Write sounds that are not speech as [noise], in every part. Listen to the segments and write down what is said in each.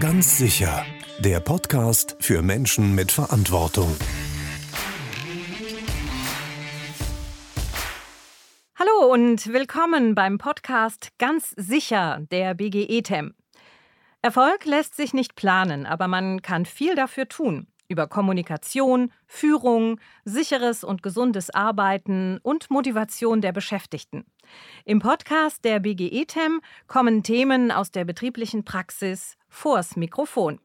Ganz sicher. Der Podcast für Menschen mit Verantwortung. Hallo und willkommen beim Podcast Ganz sicher der BGE-TEM. Erfolg lässt sich nicht planen, aber man kann viel dafür tun. Über Kommunikation, Führung, sicheres und gesundes Arbeiten und Motivation der Beschäftigten. Im Podcast der BGE-TEM kommen Themen aus der betrieblichen Praxis vors Mikrofon.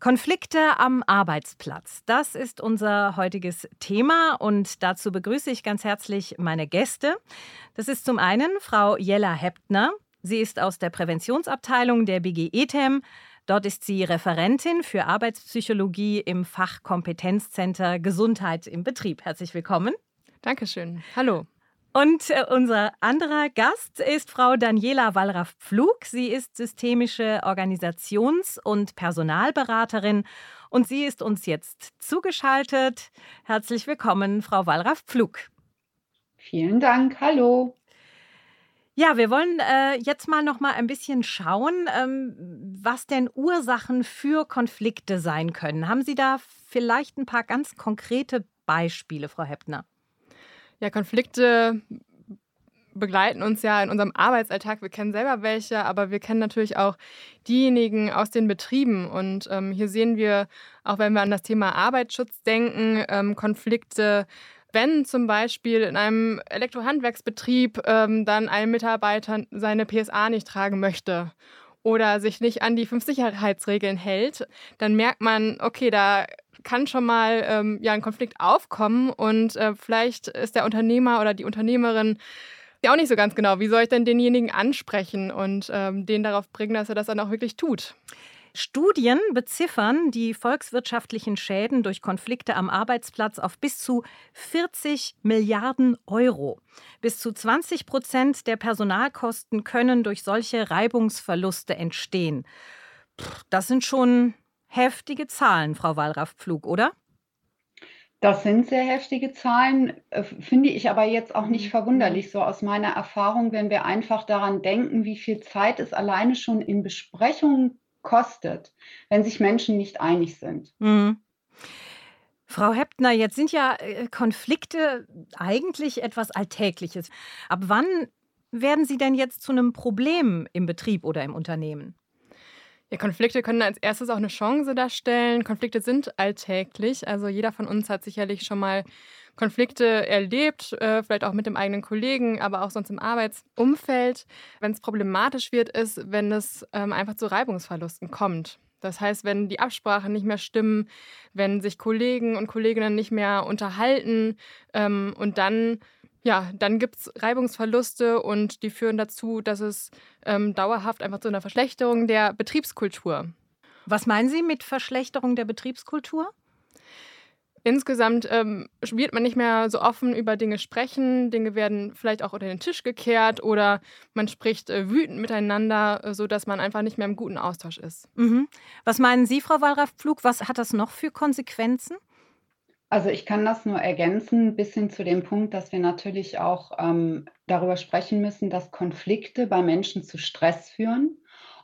Konflikte am Arbeitsplatz. Das ist unser heutiges Thema und dazu begrüße ich ganz herzlich meine Gäste. Das ist zum einen Frau Jella Heptner. Sie ist aus der Präventionsabteilung der BGE-TEM. Dort ist sie Referentin für Arbeitspsychologie im Fachkompetenzcenter Gesundheit im Betrieb. Herzlich willkommen. Dankeschön. Hallo. Und äh, unser anderer Gast ist Frau Daniela Wallraff-Pflug. Sie ist systemische Organisations- und Personalberaterin und sie ist uns jetzt zugeschaltet. Herzlich willkommen, Frau Wallraff-Pflug. Vielen Dank. Hallo. Ja, wir wollen äh, jetzt mal noch mal ein bisschen schauen, ähm, was denn Ursachen für Konflikte sein können. Haben Sie da vielleicht ein paar ganz konkrete Beispiele, Frau Heppner? Ja, Konflikte begleiten uns ja in unserem Arbeitsalltag. Wir kennen selber welche, aber wir kennen natürlich auch diejenigen aus den Betrieben. Und ähm, hier sehen wir, auch wenn wir an das Thema Arbeitsschutz denken, ähm, Konflikte, wenn zum Beispiel in einem Elektrohandwerksbetrieb ähm, dann ein Mitarbeiter seine PSA nicht tragen möchte oder sich nicht an die fünf Sicherheitsregeln hält, dann merkt man, okay, da kann schon mal ähm, ja, ein Konflikt aufkommen und äh, vielleicht ist der Unternehmer oder die Unternehmerin ja auch nicht so ganz genau, wie soll ich denn denjenigen ansprechen und ähm, den darauf bringen, dass er das dann auch wirklich tut. Studien beziffern die volkswirtschaftlichen Schäden durch Konflikte am Arbeitsplatz auf bis zu 40 Milliarden Euro. Bis zu 20 Prozent der Personalkosten können durch solche Reibungsverluste entstehen. Das sind schon heftige Zahlen, Frau Wallraff-Pflug, oder? Das sind sehr heftige Zahlen, äh, finde ich aber jetzt auch nicht verwunderlich, so aus meiner Erfahrung, wenn wir einfach daran denken, wie viel Zeit es alleine schon in Besprechungen kostet, wenn sich Menschen nicht einig sind. Mhm. Frau Heppner, jetzt sind ja äh, Konflikte eigentlich etwas Alltägliches. Ab wann werden sie denn jetzt zu einem Problem im Betrieb oder im Unternehmen? Ja, Konflikte können als erstes auch eine Chance darstellen. Konflikte sind alltäglich. Also jeder von uns hat sicherlich schon mal Konflikte erlebt, äh, vielleicht auch mit dem eigenen Kollegen, aber auch sonst im Arbeitsumfeld. Wenn es problematisch wird, ist, wenn es ähm, einfach zu Reibungsverlusten kommt. Das heißt, wenn die Absprachen nicht mehr stimmen, wenn sich Kollegen und Kolleginnen nicht mehr unterhalten ähm, und dann ja, dann gibt es Reibungsverluste und die führen dazu, dass es ähm, dauerhaft einfach zu einer Verschlechterung der Betriebskultur. Was meinen Sie mit Verschlechterung der Betriebskultur? Insgesamt ähm, wird man nicht mehr so offen über Dinge sprechen. Dinge werden vielleicht auch unter den Tisch gekehrt oder man spricht äh, wütend miteinander, äh, sodass man einfach nicht mehr im guten Austausch ist. Mhm. Was meinen Sie, Frau Wallraff-Pflug? Was hat das noch für Konsequenzen? Also ich kann das nur ergänzen bis hin zu dem Punkt, dass wir natürlich auch ähm, darüber sprechen müssen, dass Konflikte bei Menschen zu Stress führen.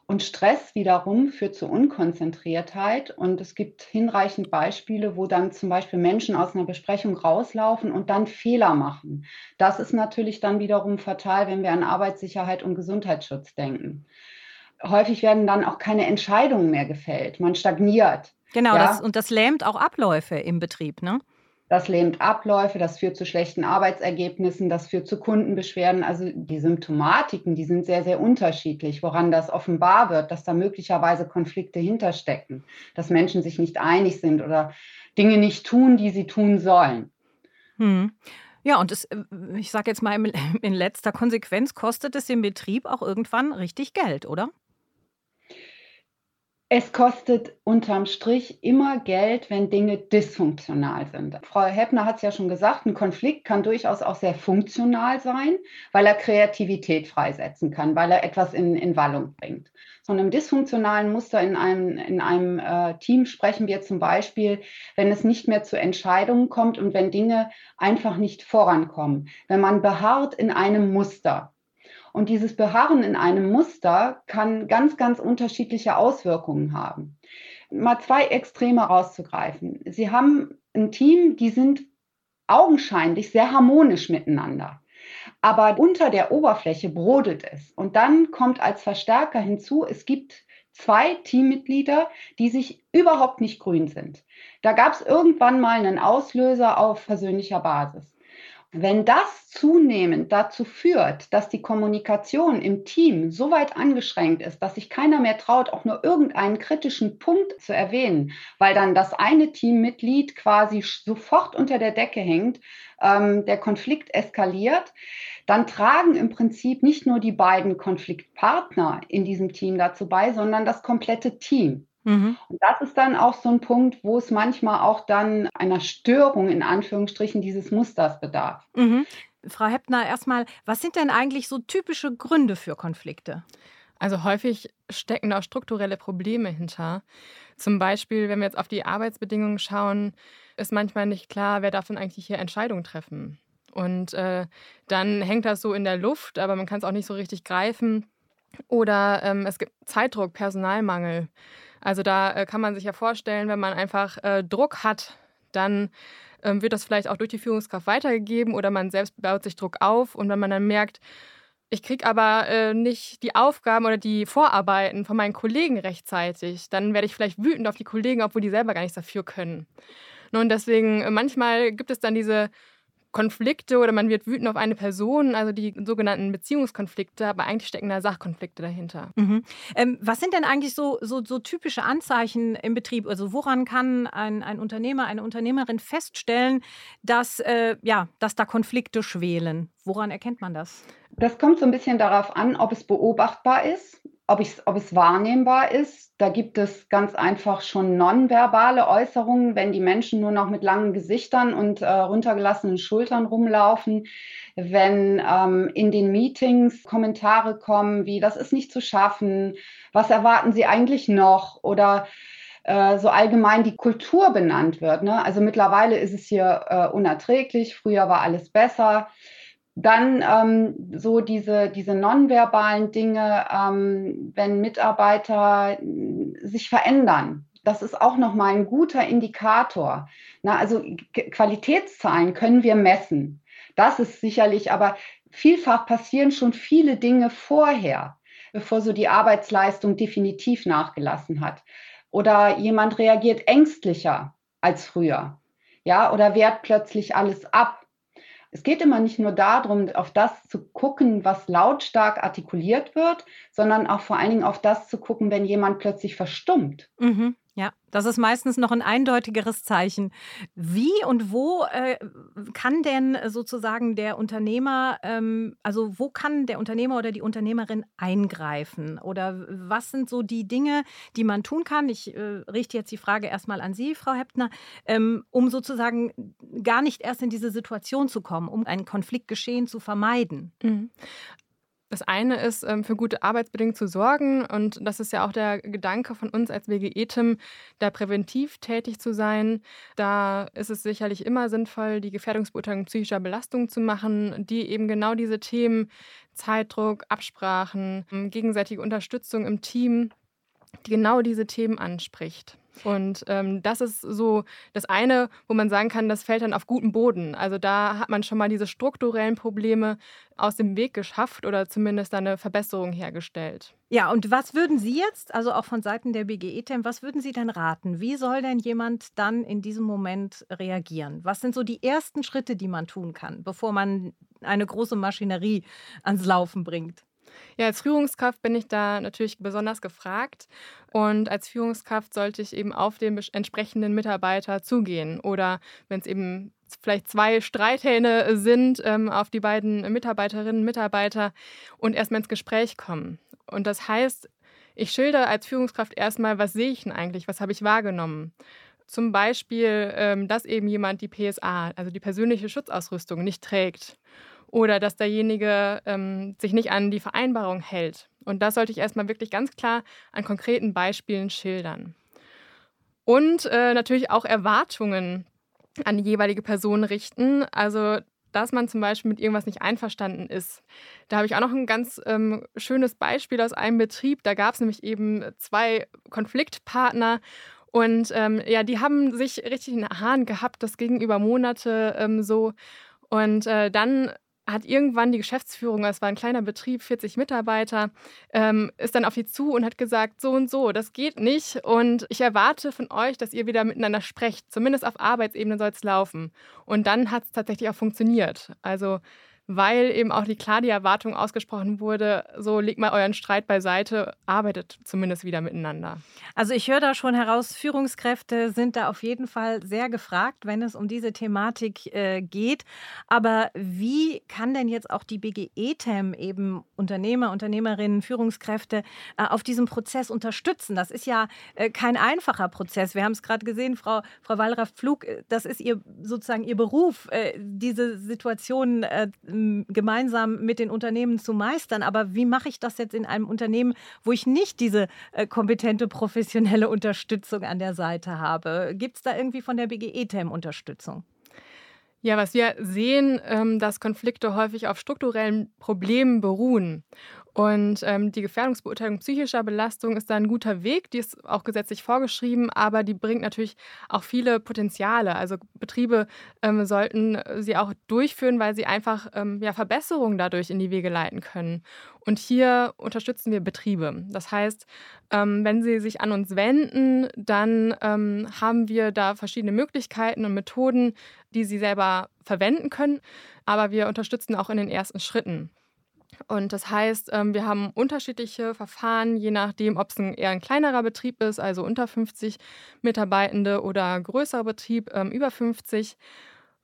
Und Stress wiederum führt zu Unkonzentriertheit. Und es gibt hinreichend Beispiele, wo dann zum Beispiel Menschen aus einer Besprechung rauslaufen und dann Fehler machen. Das ist natürlich dann wiederum fatal, wenn wir an Arbeitssicherheit und Gesundheitsschutz denken. Häufig werden dann auch keine Entscheidungen mehr gefällt. Man stagniert. Genau, ja? das, und das lähmt auch Abläufe im Betrieb, ne? Das lähmt Abläufe, das führt zu schlechten Arbeitsergebnissen, das führt zu Kundenbeschwerden. Also die Symptomatiken, die sind sehr, sehr unterschiedlich, woran das offenbar wird, dass da möglicherweise Konflikte hinterstecken, dass Menschen sich nicht einig sind oder Dinge nicht tun, die sie tun sollen. Hm. Ja, und es, ich sage jetzt mal, in letzter Konsequenz kostet es den Betrieb auch irgendwann richtig Geld, oder? Es kostet unterm Strich immer Geld, wenn Dinge dysfunktional sind. Frau Heppner hat es ja schon gesagt, ein Konflikt kann durchaus auch sehr funktional sein, weil er Kreativität freisetzen kann, weil er etwas in, in Wallung bringt. Von einem dysfunktionalen Muster in einem, in einem äh, Team sprechen wir zum Beispiel, wenn es nicht mehr zu Entscheidungen kommt und wenn Dinge einfach nicht vorankommen. Wenn man beharrt in einem Muster Und dieses Beharren in einem Muster kann ganz, ganz unterschiedliche Auswirkungen haben. Mal zwei Extreme rauszugreifen. Sie haben ein Team, die sind augenscheinlich sehr harmonisch miteinander. Aber unter der Oberfläche brodelt es. Und dann kommt als Verstärker hinzu, es gibt zwei Teammitglieder, die sich überhaupt nicht grün sind. Da gab es irgendwann mal einen Auslöser auf persönlicher Basis. Wenn das zunehmend dazu führt, dass die Kommunikation im Team so weit angeschränkt ist, dass sich keiner mehr traut, auch nur irgendeinen kritischen Punkt zu erwähnen, weil dann das eine Teammitglied quasi sofort unter der Decke hängt, ähm, der Konflikt eskaliert, dann tragen im Prinzip nicht nur die beiden Konfliktpartner in diesem Team dazu bei, sondern das komplette Team. Mhm. Und das ist dann auch so ein Punkt, wo es manchmal auch dann einer Störung in Anführungsstrichen dieses Musters bedarf. Mhm. Frau Heppner, erstmal, was sind denn eigentlich so typische Gründe für Konflikte? Also häufig stecken da strukturelle Probleme hinter. Zum Beispiel, wenn wir jetzt auf die Arbeitsbedingungen schauen, ist manchmal nicht klar, wer darf denn eigentlich hier Entscheidungen treffen. Und äh, dann hängt das so in der Luft, aber man kann es auch nicht so richtig greifen. Oder ähm, es gibt Zeitdruck, Personalmangel. Also da äh, kann man sich ja vorstellen, wenn man einfach äh, Druck hat, dann ähm, wird das vielleicht auch durch die Führungskraft weitergegeben oder man selbst baut sich Druck auf. Und wenn man dann merkt, ich kriege aber äh, nicht die Aufgaben oder die Vorarbeiten von meinen Kollegen rechtzeitig, dann werde ich vielleicht wütend auf die Kollegen, obwohl die selber gar nichts dafür können. Und deswegen, äh, manchmal gibt es dann diese Konflikte oder man wird wütend auf eine Person, also die sogenannten Beziehungskonflikte, aber eigentlich stecken da Sachkonflikte dahinter. Mhm. Ähm, was sind denn eigentlich so, so, so, typische Anzeichen im Betrieb? Also woran kann ein, ein Unternehmer, eine Unternehmerin feststellen, dass, äh, ja, dass da Konflikte schwelen? Woran erkennt man das? Das kommt so ein bisschen darauf an, ob es beobachtbar ist ob, ich, ob es wahrnehmbar ist. Da gibt es ganz einfach schon nonverbale Äußerungen, wenn die Menschen nur noch mit langen Gesichtern und äh, runtergelassenen Schultern rumlaufen, wenn ähm, in den Meetings Kommentare kommen wie, das ist nicht zu schaffen, was erwarten Sie eigentlich noch oder äh, so allgemein die Kultur benannt wird. Ne? Also mittlerweile ist es hier äh, unerträglich, früher war alles besser. Dann ähm, so diese, diese nonverbalen Dinge, ähm, wenn Mitarbeiter äh, sich verändern. Das ist auch nochmal ein guter Indikator. Na, also Qualitätszahlen können wir messen. Das ist sicherlich, aber vielfach passieren schon viele Dinge vorher, bevor so die Arbeitsleistung definitiv nachgelassen hat. Oder jemand reagiert ängstlicher als früher. Ja, oder wehrt plötzlich alles ab es geht immer nicht nur darum, auf das zu gucken, was lautstark artikuliert wird, sondern auch vor allen Dingen auf das zu gucken, wenn jemand plötzlich verstummt. Mhm. Ja, das ist meistens noch ein eindeutigeres Zeichen. Wie und wo äh, kann denn sozusagen der Unternehmer, ähm, also wo kann der Unternehmer oder die Unternehmerin eingreifen? Oder was sind so die Dinge, die man tun kann? Ich äh, richte jetzt die Frage erstmal an Sie, Frau Heppner, ähm, um sozusagen gar nicht erst in diese Situation zu kommen, um ein Konfliktgeschehen zu vermeiden. Mhm. Das eine ist, ähm, für gute Arbeitsbedingungen zu sorgen. Und das ist ja auch der Gedanke von uns als WGE-Team, da präventiv tätig zu sein. Da ist es sicherlich immer sinnvoll, die Gefährdungsbeurteilung psychischer Belastung zu machen, die eben genau diese Themen Zeitdruck, Absprachen, gegenseitige Unterstützung im Team, die genau diese Themen anspricht. Und ähm, das ist so das eine, wo man sagen kann, das fällt dann auf guten Boden. Also da hat man schon mal diese strukturellen Probleme aus dem Weg geschafft oder zumindest eine Verbesserung hergestellt. Ja, und was würden Sie jetzt, also auch von Seiten der BGE-TEM, was würden Sie denn raten? Wie soll denn jemand dann in diesem Moment reagieren? Was sind so die ersten Schritte, die man tun kann, bevor man eine große Maschinerie ans Laufen bringt? Ja, als Führungskraft bin ich da natürlich besonders gefragt. Und als Führungskraft sollte ich eben auf den entsprechenden Mitarbeiter zugehen. Oder wenn es eben vielleicht zwei Streithähne sind, ähm, auf die beiden Mitarbeiterinnen und Mitarbeiter und erstmal ins Gespräch kommen. Und das heißt, ich schilder als Führungskraft erstmal, was sehe ich denn eigentlich, was habe ich wahrgenommen. Zum Beispiel, ähm, dass eben jemand die PSA, also die persönliche Schutzausrüstung, nicht trägt oder dass derjenige ähm, sich nicht an die Vereinbarung hält. Und das sollte ich erstmal wirklich ganz klar an konkreten Beispielen schildern. Und äh, natürlich auch Erwartungen an die jeweilige Person richten. Also dass man zum Beispiel mit irgendwas nicht einverstanden ist. Da habe ich auch noch ein ganz ähm, schönes Beispiel aus einem Betrieb. Da gab es nämlich eben zwei Konfliktpartner und ähm, ja, die haben sich richtig in den Haaren gehabt, das ging über Monate ähm, so. Und äh, dann hat irgendwann die Geschäftsführung, es war ein kleiner Betrieb, 40 Mitarbeiter, ähm, ist dann auf sie zu und hat gesagt, so und so, das geht nicht und ich erwarte von euch, dass ihr wieder miteinander sprecht. Zumindest auf Arbeitsebene soll es laufen. Und dann hat es tatsächlich auch funktioniert. Also weil eben auch die klar die Erwartung ausgesprochen wurde, so legt mal euren Streit beiseite, arbeitet zumindest wieder miteinander. Also ich höre da schon heraus, Führungskräfte sind da auf jeden Fall sehr gefragt, wenn es um diese Thematik äh, geht. Aber wie kann denn jetzt auch die BGE-TEM eben Unternehmer, Unternehmerinnen, Führungskräfte äh, auf diesem Prozess unterstützen? Das ist ja äh, kein einfacher Prozess. Wir haben es gerade gesehen, Frau, Frau Wallraff-Pflug, äh, das ist ihr sozusagen ihr Beruf, äh, diese Situation äh, gemeinsam mit den Unternehmen zu meistern. Aber wie mache ich das jetzt in einem Unternehmen, wo ich nicht diese äh, kompetente professionelle Unterstützung an der Seite habe? Gibt es da irgendwie von der BGE-TEM Unterstützung? Ja, was wir sehen, ähm, dass Konflikte häufig auf strukturellen Problemen beruhen. Und ähm, die Gefährdungsbeurteilung psychischer Belastung ist da ein guter Weg. Die ist auch gesetzlich vorgeschrieben, aber die bringt natürlich auch viele Potenziale. Also Betriebe ähm, sollten sie auch durchführen, weil sie einfach ähm, ja, Verbesserungen dadurch in die Wege leiten können. Und hier unterstützen wir Betriebe. Das heißt, ähm, wenn sie sich an uns wenden, dann ähm, haben wir da verschiedene Möglichkeiten und Methoden, die sie selber verwenden können. Aber wir unterstützen auch in den ersten Schritten. Und das heißt, ähm, wir haben unterschiedliche Verfahren, je nachdem, ob es ein, eher ein kleinerer Betrieb ist, also unter 50 Mitarbeitende oder größerer Betrieb, ähm, über 50.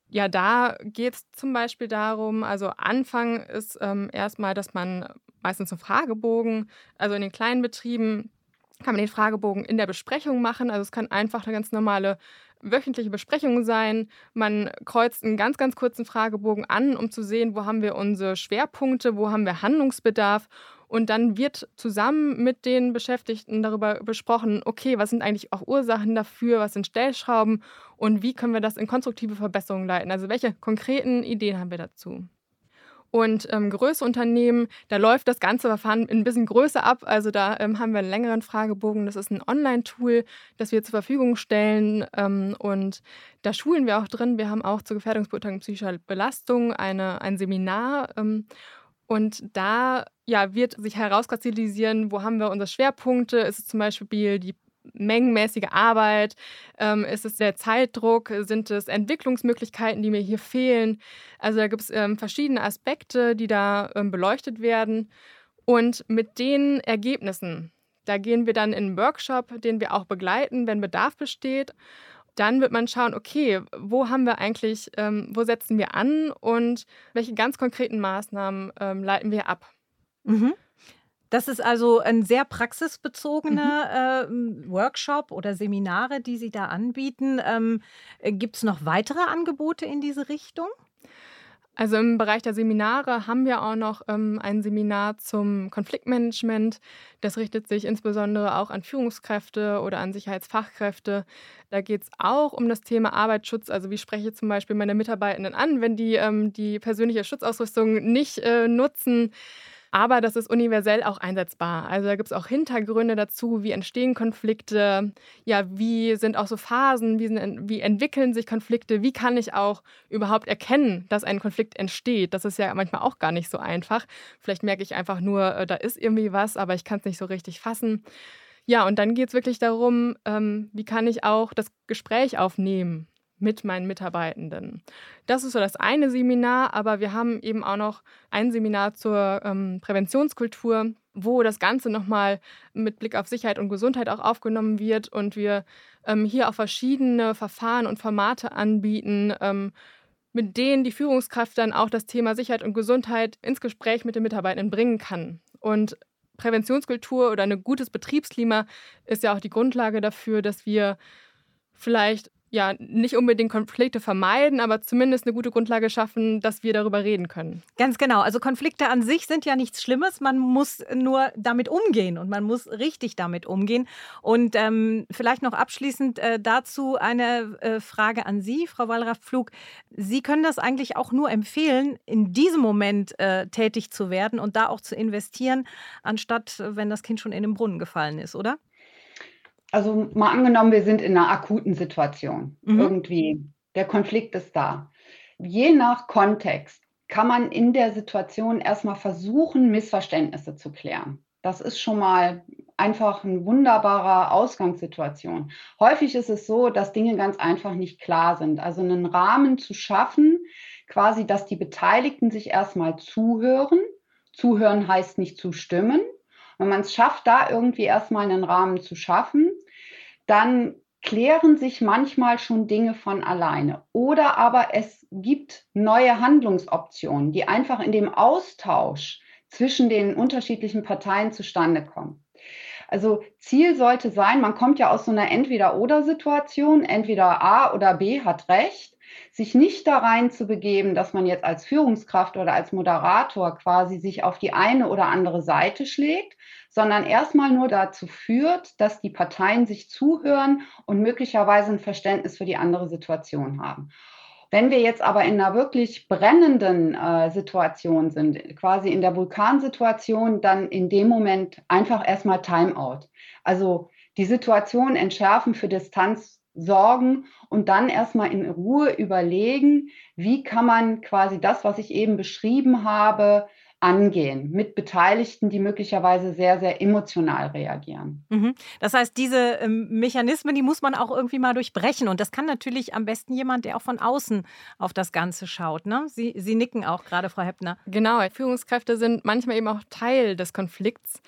Ja, da geht es zum Beispiel darum, also Anfang ist ähm, erstmal, dass man meistens einen Fragebogen, also in den kleinen Betrieben kann man den Fragebogen in der Besprechung machen. Also es kann einfach eine ganz normale wöchentliche Besprechung sein. Man kreuzt einen ganz, ganz kurzen Fragebogen an, um zu sehen, wo haben wir unsere Schwerpunkte, wo haben wir Handlungsbedarf. Und dann wird zusammen mit den Beschäftigten darüber besprochen, okay, was sind eigentlich auch Ursachen dafür, was sind Stellschrauben und wie können wir das in konstruktive Verbesserungen leiten. Also welche konkreten Ideen haben wir dazu? Und ähm, größere Unternehmen, da läuft das ganze Verfahren ein bisschen größer ab. Also da ähm, haben wir einen längeren Fragebogen. Das ist ein Online-Tool, das wir zur Verfügung stellen. Ähm, und da schulen wir auch drin. Wir haben auch zur Gefährdungsbeurteilung psychischer Belastung eine, ein Seminar. Ähm, und da ja, wird sich herauskristallisieren, wo haben wir unsere Schwerpunkte. Ist es zum Beispiel die mengenmäßige Arbeit? Ähm, ist es der Zeitdruck? Sind es Entwicklungsmöglichkeiten, die mir hier fehlen? Also da gibt es ähm, verschiedene Aspekte, die da ähm, beleuchtet werden. Und mit den Ergebnissen, da gehen wir dann in einen Workshop, den wir auch begleiten, wenn Bedarf besteht. Dann wird man schauen, okay, wo haben wir eigentlich, ähm, wo setzen wir an und welche ganz konkreten Maßnahmen ähm, leiten wir ab. Mhm. Das ist also ein sehr praxisbezogener mhm. äh, Workshop oder Seminare, die Sie da anbieten. Ähm, äh, Gibt es noch weitere Angebote in diese Richtung? Also im Bereich der Seminare haben wir auch noch ähm, ein Seminar zum Konfliktmanagement. Das richtet sich insbesondere auch an Führungskräfte oder an Sicherheitsfachkräfte. Da geht es auch um das Thema Arbeitsschutz. Also wie spreche ich zum Beispiel meine Mitarbeitenden an, wenn die ähm, die persönliche Schutzausrüstung nicht äh, nutzen. Aber das ist universell auch einsetzbar. Also da gibt es auch Hintergründe dazu, wie entstehen Konflikte, ja, wie sind auch so Phasen, wie, sind, wie entwickeln sich Konflikte, wie kann ich auch überhaupt erkennen, dass ein Konflikt entsteht. Das ist ja manchmal auch gar nicht so einfach. Vielleicht merke ich einfach nur, äh, da ist irgendwie was, aber ich kann es nicht so richtig fassen. Ja, und dann geht es wirklich darum, ähm, wie kann ich auch das Gespräch aufnehmen mit meinen Mitarbeitenden. Das ist so das eine Seminar, aber wir haben eben auch noch ein Seminar zur ähm, Präventionskultur, wo das Ganze nochmal mit Blick auf Sicherheit und Gesundheit auch aufgenommen wird und wir ähm, hier auch verschiedene Verfahren und Formate anbieten, ähm, mit denen die Führungskraft dann auch das Thema Sicherheit und Gesundheit ins Gespräch mit den Mitarbeitenden bringen kann. Und Präventionskultur oder ein gutes Betriebsklima ist ja auch die Grundlage dafür, dass wir vielleicht ja nicht unbedingt Konflikte vermeiden, aber zumindest eine gute Grundlage schaffen, dass wir darüber reden können. Ganz genau. Also Konflikte an sich sind ja nichts Schlimmes. Man muss nur damit umgehen und man muss richtig damit umgehen. Und ähm, vielleicht noch abschließend äh, dazu eine äh, Frage an Sie, Frau Wallraff-Pflug. Sie können das eigentlich auch nur empfehlen, in diesem Moment äh, tätig zu werden und da auch zu investieren, anstatt wenn das Kind schon in den Brunnen gefallen ist, oder? Also mal angenommen, wir sind in einer akuten Situation. Mhm. Irgendwie, der Konflikt ist da. Je nach Kontext kann man in der Situation erstmal versuchen, Missverständnisse zu klären. Das ist schon mal einfach eine wunderbare Ausgangssituation. Häufig ist es so, dass Dinge ganz einfach nicht klar sind. Also einen Rahmen zu schaffen, quasi, dass die Beteiligten sich erstmal zuhören. Zuhören heißt nicht zustimmen, wenn man es schafft, da irgendwie erstmal einen Rahmen zu schaffen, dann klären sich manchmal schon Dinge von alleine. Oder aber es gibt neue Handlungsoptionen, die einfach in dem Austausch zwischen den unterschiedlichen Parteien zustande kommen. Also Ziel sollte sein, man kommt ja aus so einer Entweder-Oder-Situation, entweder A oder B hat recht sich nicht da rein zu begeben, dass man jetzt als Führungskraft oder als Moderator quasi sich auf die eine oder andere Seite schlägt, sondern erstmal nur dazu führt, dass die Parteien sich zuhören und möglicherweise ein Verständnis für die andere Situation haben. Wenn wir jetzt aber in einer wirklich brennenden äh, Situation sind, quasi in der Vulkansituation, dann in dem Moment einfach erstmal Timeout. Also die Situation entschärfen, für Distanz sorgen und dann erstmal in Ruhe überlegen, wie kann man quasi das, was ich eben beschrieben habe, angehen mit Beteiligten, die möglicherweise sehr, sehr emotional reagieren. Mhm. Das heißt, diese ähm, Mechanismen, die muss man auch irgendwie mal durchbrechen. Und das kann natürlich am besten jemand, der auch von außen auf das Ganze schaut. Ne? Sie, Sie nicken auch gerade, Frau Heppner. Genau, Führungskräfte sind manchmal eben auch Teil des Konflikts.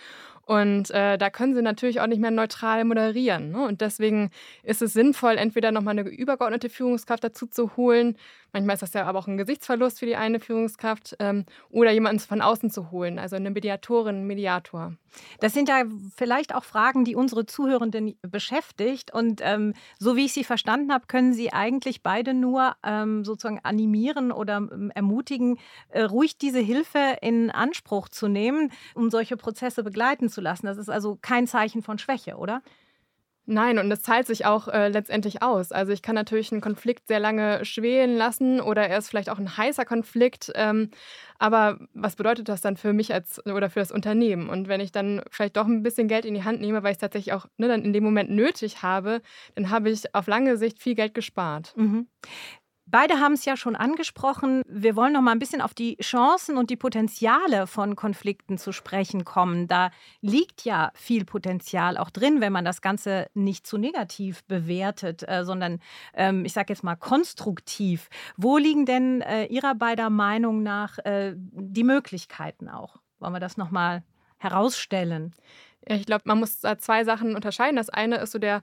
Und äh, da können sie natürlich auch nicht mehr neutral moderieren. Ne? Und deswegen ist es sinnvoll, entweder nochmal eine übergeordnete Führungskraft dazu zu holen. Manchmal ist das ja aber auch ein Gesichtsverlust für die eine Führungskraft. Ähm, oder jemanden von außen zu holen, also eine Mediatorin, einen Mediator. Das sind ja vielleicht auch Fragen, die unsere Zuhörenden beschäftigt. Und ähm, so wie ich Sie verstanden habe, können Sie eigentlich beide nur ähm, sozusagen animieren oder ähm, ermutigen, äh, ruhig diese Hilfe in Anspruch zu nehmen, um solche Prozesse begleiten zu zu lassen. Das ist also kein Zeichen von Schwäche, oder? Nein, und es zahlt sich auch äh, letztendlich aus. Also ich kann natürlich einen Konflikt sehr lange schwelen lassen oder er ist vielleicht auch ein heißer Konflikt. Ähm, aber was bedeutet das dann für mich als oder für das Unternehmen? Und wenn ich dann vielleicht doch ein bisschen Geld in die Hand nehme, weil ich es tatsächlich auch ne, dann in dem Moment nötig habe, dann habe ich auf lange Sicht viel Geld gespart. Mhm. Beide haben es ja schon angesprochen. Wir wollen noch mal ein bisschen auf die Chancen und die Potenziale von Konflikten zu sprechen kommen. Da liegt ja viel Potenzial auch drin, wenn man das Ganze nicht zu negativ bewertet, äh, sondern ähm, ich sage jetzt mal konstruktiv. Wo liegen denn äh, Ihrer beider Meinung nach äh, die Möglichkeiten auch? Wollen wir das noch mal herausstellen? Ich glaube, man muss da zwei Sachen unterscheiden. Das eine ist so der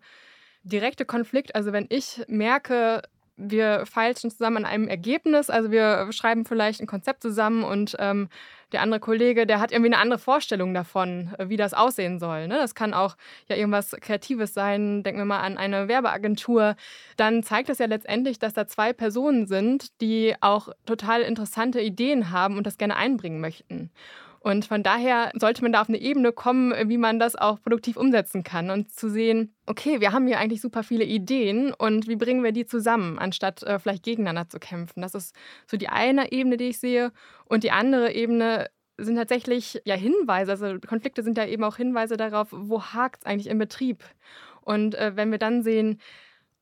direkte Konflikt. Also wenn ich merke, wir feilschen zusammen an einem Ergebnis. Also wir schreiben vielleicht ein Konzept zusammen und ähm, der andere Kollege, der hat irgendwie eine andere Vorstellung davon, äh, wie das aussehen soll. Ne? Das kann auch ja irgendwas Kreatives sein. Denken wir mal an eine Werbeagentur. Dann zeigt es ja letztendlich, dass da zwei Personen sind, die auch total interessante Ideen haben und das gerne einbringen möchten. Und von daher sollte man da auf eine Ebene kommen, wie man das auch produktiv umsetzen kann und zu sehen, okay, wir haben hier eigentlich super viele Ideen und wie bringen wir die zusammen, anstatt äh, vielleicht gegeneinander zu kämpfen. Das ist so die eine Ebene, die ich sehe. Und die andere Ebene sind tatsächlich ja Hinweise, also Konflikte sind ja eben auch Hinweise darauf, wo hakt es eigentlich im Betrieb. Und äh, wenn wir dann sehen,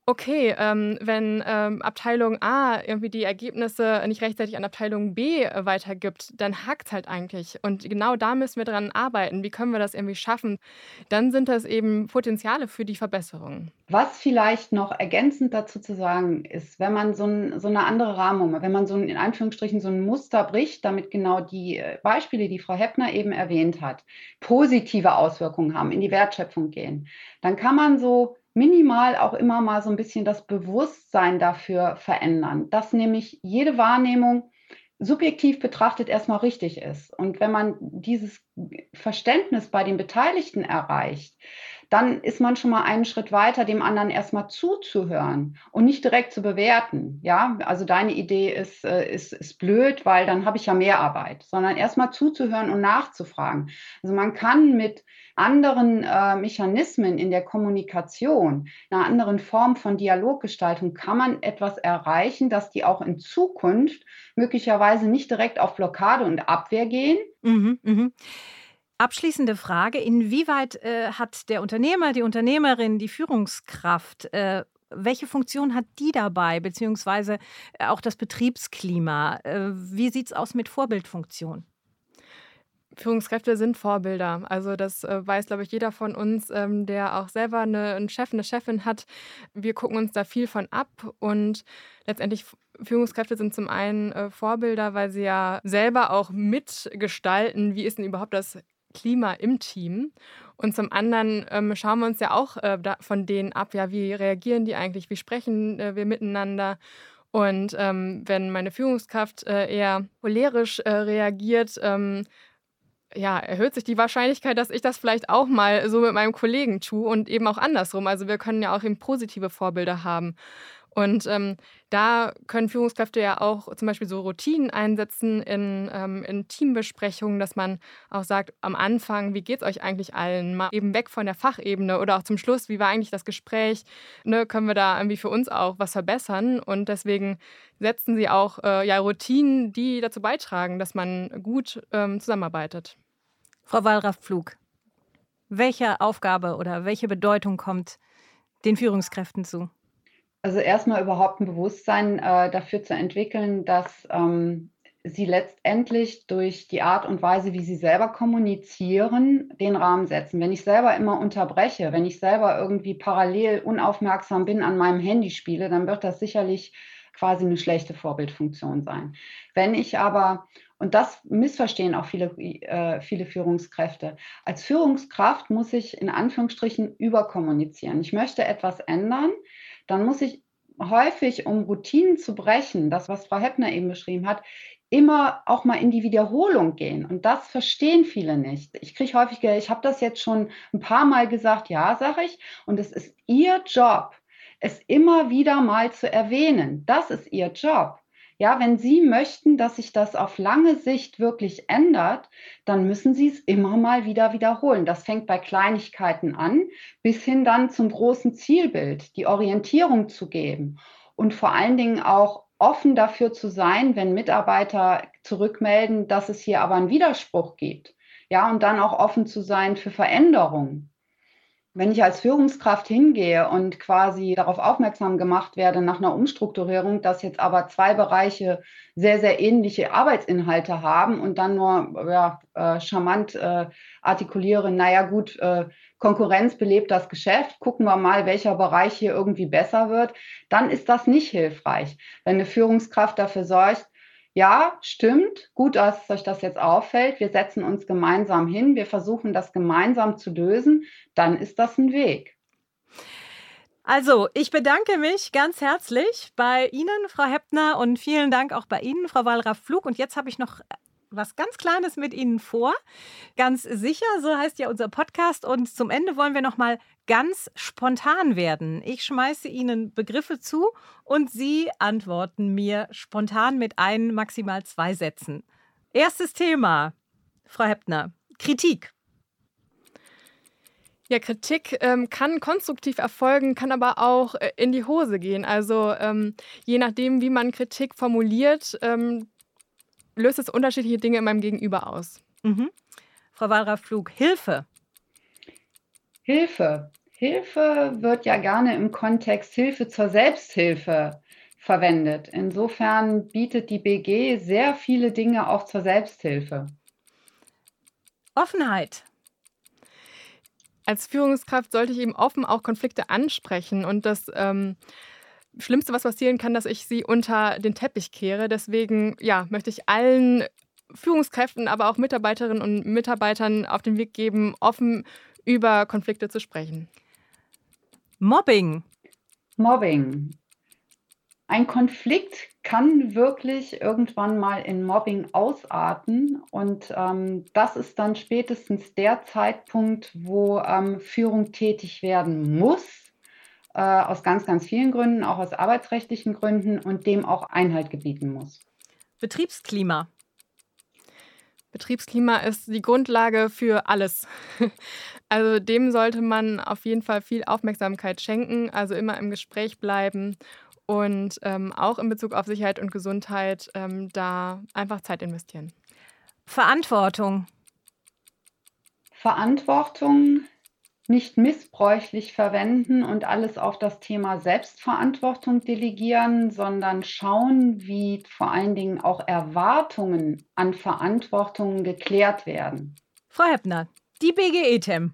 Okay, ähm, wenn ähm, Abteilung A irgendwie die Ergebnisse nicht rechtzeitig an Abteilung B äh, weitergibt, dann hackt es halt eigentlich. Und genau da müssen wir dran arbeiten. Wie können wir das irgendwie schaffen? Dann sind das eben Potenziale für die Verbesserung. Was vielleicht noch ergänzend dazu zu sagen ist, wenn man so, ein, so eine andere Rahmung, wenn man so ein, in Anführungsstrichen so ein Muster bricht, damit genau die äh, Beispiele, die Frau Heppner eben erwähnt hat, positive Auswirkungen haben, in die Wertschöpfung gehen, dann kann man so minimal auch immer mal so ein bisschen das Bewusstsein dafür verändern, dass nämlich jede Wahrnehmung subjektiv betrachtet erstmal richtig ist. Und wenn man dieses Verständnis bei den Beteiligten erreicht, dann ist man schon mal einen Schritt weiter, dem anderen erstmal zuzuhören und nicht direkt zu bewerten. Ja, also deine Idee ist, äh, ist, ist blöd, weil dann habe ich ja mehr Arbeit, sondern erstmal zuzuhören und nachzufragen. Also man kann mit anderen äh, Mechanismen in der Kommunikation, einer anderen Form von Dialoggestaltung, kann man etwas erreichen, dass die auch in Zukunft möglicherweise nicht direkt auf Blockade und Abwehr gehen. Mhm, mh. Abschließende Frage: Inwieweit äh, hat der Unternehmer, die Unternehmerin, die Führungskraft äh, welche Funktion hat die dabei, beziehungsweise äh, auch das Betriebsklima? Äh, wie sieht es aus mit Vorbildfunktion? Führungskräfte sind Vorbilder. Also das äh, weiß, glaube ich, jeder von uns, ähm, der auch selber eine, einen Chef, eine Chefin hat. Wir gucken uns da viel von ab und letztendlich Führungskräfte sind zum einen äh, Vorbilder, weil sie ja selber auch mitgestalten, wie ist denn überhaupt das Klima im Team. Und zum anderen ähm, schauen wir uns ja auch äh, von denen ab, ja, wie reagieren die eigentlich, wie sprechen äh, wir miteinander. Und ähm, wenn meine Führungskraft äh, eher cholerisch äh, reagiert, ähm, ja, erhöht sich die Wahrscheinlichkeit, dass ich das vielleicht auch mal so mit meinem Kollegen tue und eben auch andersrum. Also wir können ja auch eben positive Vorbilder haben. Und ähm, da können Führungskräfte ja auch zum Beispiel so Routinen einsetzen in, ähm, in Teambesprechungen, dass man auch sagt, am Anfang, wie geht es euch eigentlich allen? Mal eben weg von der Fachebene oder auch zum Schluss, wie war eigentlich das Gespräch? Ne, können wir da irgendwie für uns auch was verbessern? Und deswegen setzen sie auch äh, ja, Routinen, die dazu beitragen, dass man gut ähm, zusammenarbeitet. Frau Wallraff-Pflug, welche Aufgabe oder welche Bedeutung kommt den Führungskräften zu? Also erstmal überhaupt ein Bewusstsein äh, dafür zu entwickeln, dass ähm, sie letztendlich durch die Art und Weise, wie sie selber kommunizieren, den Rahmen setzen. Wenn ich selber immer unterbreche, wenn ich selber irgendwie parallel unaufmerksam bin, an meinem Handy spiele, dann wird das sicherlich quasi eine schlechte Vorbildfunktion sein. Wenn ich aber, und das missverstehen auch viele, äh, viele Führungskräfte, als Führungskraft muss ich in Anführungsstrichen überkommunizieren. Ich möchte etwas ändern dann muss ich häufig, um Routinen zu brechen, das, was Frau Heppner eben beschrieben hat, immer auch mal in die Wiederholung gehen. Und das verstehen viele nicht. Ich kriege häufig, ich habe das jetzt schon ein paar Mal gesagt, ja, sage ich, und es ist Ihr Job, es immer wieder mal zu erwähnen. Das ist Ihr Job. Ja, wenn Sie möchten, dass sich das auf lange Sicht wirklich ändert, dann müssen Sie es immer mal wieder wiederholen. Das fängt bei Kleinigkeiten an, bis hin dann zum großen Zielbild, die Orientierung zu geben und vor allen Dingen auch offen dafür zu sein, wenn Mitarbeiter zurückmelden, dass es hier aber einen Widerspruch gibt. Ja, und dann auch offen zu sein für Veränderungen wenn ich als Führungskraft hingehe und quasi darauf aufmerksam gemacht werde nach einer Umstrukturierung, dass jetzt aber zwei Bereiche sehr, sehr ähnliche Arbeitsinhalte haben und dann nur ja, äh, charmant äh, artikuliere, naja gut, äh, Konkurrenz belebt das Geschäft, gucken wir mal, welcher Bereich hier irgendwie besser wird, dann ist das nicht hilfreich. Wenn eine Führungskraft dafür sorgt, ja, stimmt. Gut, dass euch das jetzt auffällt. Wir setzen uns gemeinsam hin. Wir versuchen das gemeinsam zu lösen. Dann ist das ein Weg. Also, ich bedanke mich ganz herzlich bei Ihnen, Frau Heppner, und vielen Dank auch bei Ihnen, Frau Wallraff-Flug. Und jetzt habe ich noch was ganz Kleines mit Ihnen vor. Ganz sicher, so heißt ja unser Podcast. Und zum Ende wollen wir noch mal ganz spontan werden. Ich schmeiße Ihnen Begriffe zu und Sie antworten mir spontan mit ein, maximal zwei Sätzen. Erstes Thema, Frau Heppner, Kritik. Ja, Kritik ähm, kann konstruktiv erfolgen, kann aber auch äh, in die Hose gehen. Also ähm, je nachdem, wie man Kritik formuliert, ähm, löst es unterschiedliche Dinge in meinem Gegenüber aus. Mhm. Frau Wallraff-Flug, Hilfe. Hilfe. Hilfe wird ja gerne im Kontext Hilfe zur Selbsthilfe verwendet. Insofern bietet die BG sehr viele Dinge auch zur Selbsthilfe. Offenheit. Als Führungskraft sollte ich eben offen auch Konflikte ansprechen und das ähm, Schlimmste, was passieren kann, dass ich sie unter den Teppich kehre. Deswegen ja, möchte ich allen Führungskräften, aber auch Mitarbeiterinnen und Mitarbeitern auf den Weg geben, offen über Konflikte zu sprechen. Mobbing. Mobbing. Ein Konflikt kann wirklich irgendwann mal in Mobbing ausarten und ähm, das ist dann spätestens der Zeitpunkt, wo ähm, Führung tätig werden muss, äh, aus ganz, ganz vielen Gründen, auch aus arbeitsrechtlichen Gründen und dem auch Einhalt gebieten muss. Betriebsklima. Betriebsklima ist die Grundlage für alles. [laughs] Also dem sollte man auf jeden Fall viel Aufmerksamkeit schenken, also immer im Gespräch bleiben und ähm, auch in Bezug auf Sicherheit und Gesundheit ähm, da einfach Zeit investieren. Verantwortung. Verantwortung nicht missbräuchlich verwenden und alles auf das Thema Selbstverantwortung delegieren, sondern schauen, wie vor allen Dingen auch Erwartungen an Verantwortung geklärt werden. Frau Heppner, die BGE-TEM.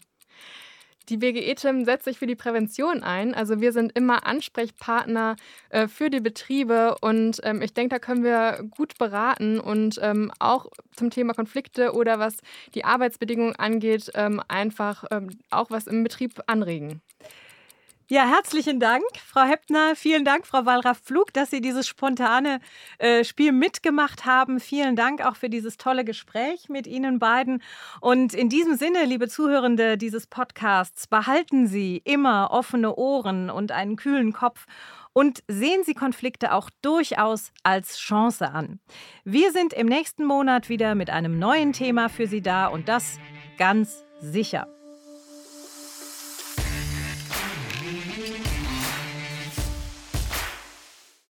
Die BGE-TIM setzt sich für die Prävention ein. Also wir sind immer Ansprechpartner äh, für die Betriebe und ähm, ich denke, da können wir gut beraten und ähm, auch zum Thema Konflikte oder was die Arbeitsbedingungen angeht, ähm, einfach ähm, auch was im Betrieb anregen. Ja, herzlichen Dank, Frau Heppner. Vielen Dank, Frau Wallraff-Flug, dass Sie dieses spontane äh, Spiel mitgemacht haben. Vielen Dank auch für dieses tolle Gespräch mit Ihnen beiden. Und in diesem Sinne, liebe Zuhörende dieses Podcasts, behalten Sie immer offene Ohren und einen kühlen Kopf und sehen Sie Konflikte auch durchaus als Chance an. Wir sind im nächsten Monat wieder mit einem neuen Thema für Sie da und das ganz sicher.